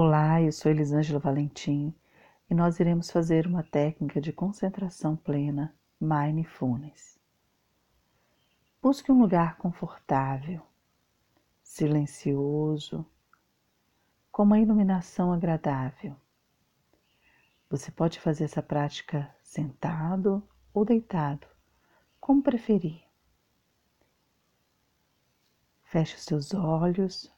Olá, eu sou Elisângela Valentim e nós iremos fazer uma técnica de concentração plena Mindfulness. Busque um lugar confortável, silencioso, com uma iluminação agradável. Você pode fazer essa prática sentado ou deitado, como preferir. Feche os seus olhos.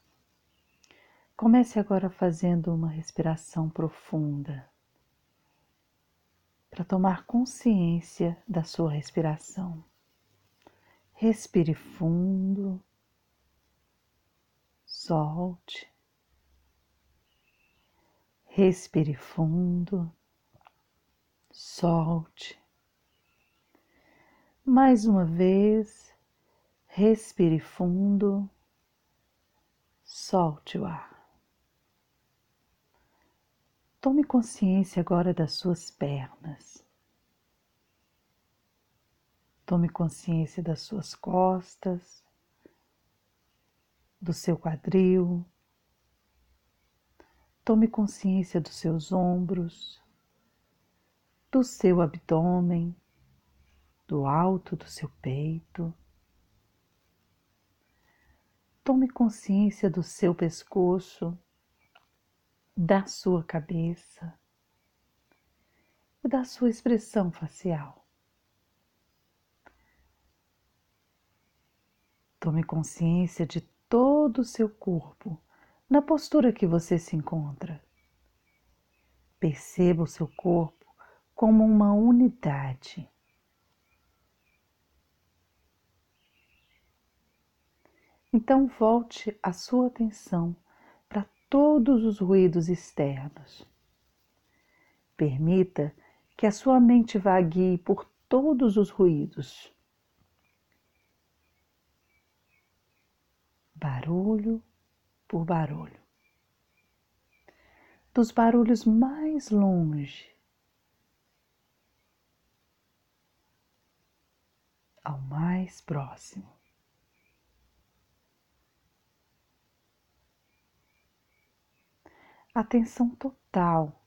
Comece agora fazendo uma respiração profunda para tomar consciência da sua respiração. Respire fundo, solte, respire fundo, solte. Mais uma vez, Respire fundo, solte o ar. Tome consciência agora das suas pernas. Tome consciência das suas costas, do seu quadril. Tome consciência dos seus ombros, do seu abdômen, do alto do seu peito. Tome consciência do seu pescoço, da sua cabeça e da sua expressão facial. Tome consciência de todo o seu corpo na postura que você se encontra. Perceba o seu corpo como uma unidade. Então volte a sua atenção todos os ruídos externos. Permita que a sua mente vague por todos os ruídos. Barulho por barulho. Dos barulhos mais longe ao mais próximo. Atenção total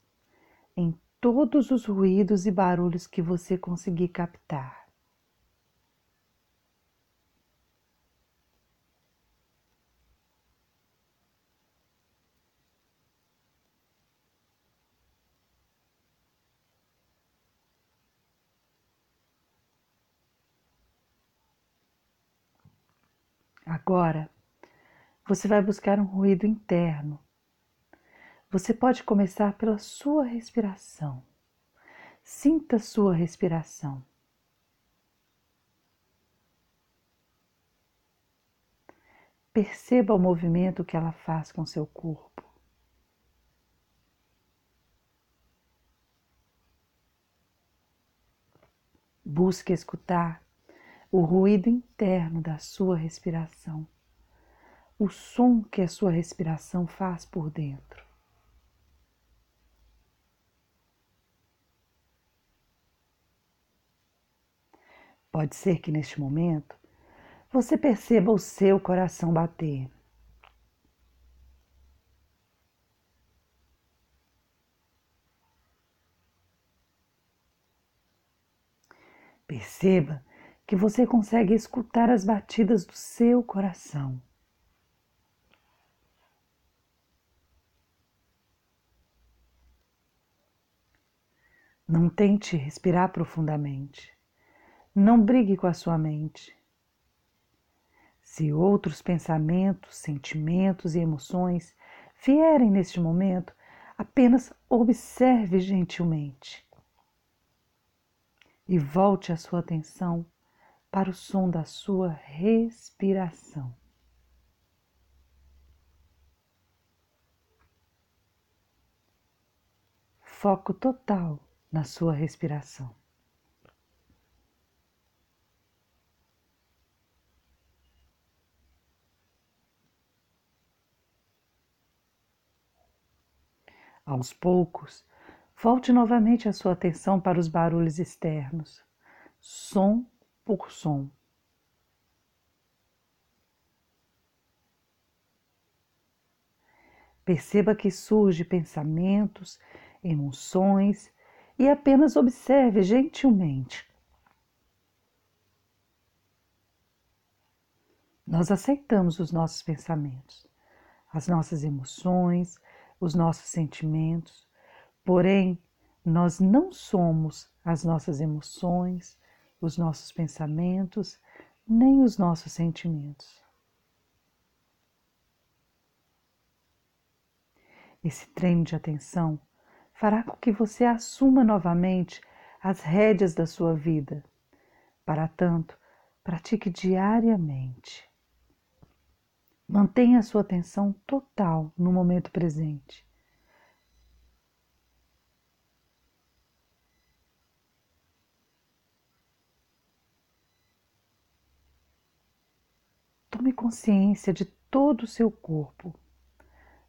em todos os ruídos e barulhos que você conseguir captar. Agora, você vai buscar um ruído interno você pode começar pela sua respiração. Sinta sua respiração. Perceba o movimento que ela faz com seu corpo. Busque escutar o ruído interno da sua respiração, o som que a sua respiração faz por dentro. Pode ser que neste momento você perceba o seu coração bater. Perceba que você consegue escutar as batidas do seu coração. Não tente respirar profundamente. Não brigue com a sua mente. Se outros pensamentos, sentimentos e emoções vierem neste momento, apenas observe gentilmente e volte a sua atenção para o som da sua respiração. Foco total na sua respiração. Aos poucos, volte novamente a sua atenção para os barulhos externos, som por som. Perceba que surge pensamentos, emoções e apenas observe gentilmente. Nós aceitamos os nossos pensamentos, as nossas emoções, os nossos sentimentos, porém, nós não somos as nossas emoções, os nossos pensamentos, nem os nossos sentimentos. Esse treino de atenção fará com que você assuma novamente as rédeas da sua vida. Para tanto, pratique diariamente. Mantenha a sua atenção total no momento presente. Tome consciência de todo o seu corpo,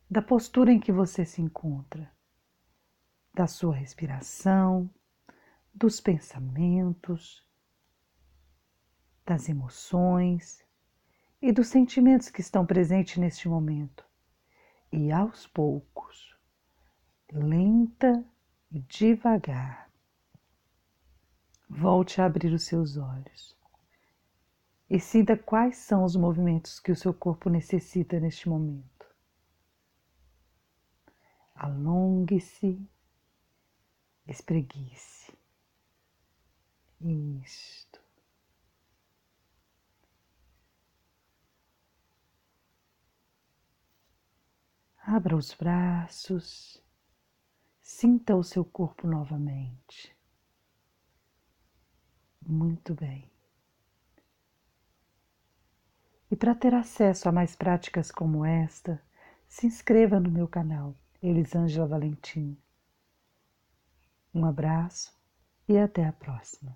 da postura em que você se encontra, da sua respiração, dos pensamentos, das emoções e dos sentimentos que estão presentes neste momento. E aos poucos, lenta e devagar, volte a abrir os seus olhos e sinta quais são os movimentos que o seu corpo necessita neste momento. Alongue-se, espreguice. Isto. Abra os braços, sinta o seu corpo novamente. Muito bem. E para ter acesso a mais práticas como esta, se inscreva no meu canal, Elisângela Valentim. Um abraço e até a próxima.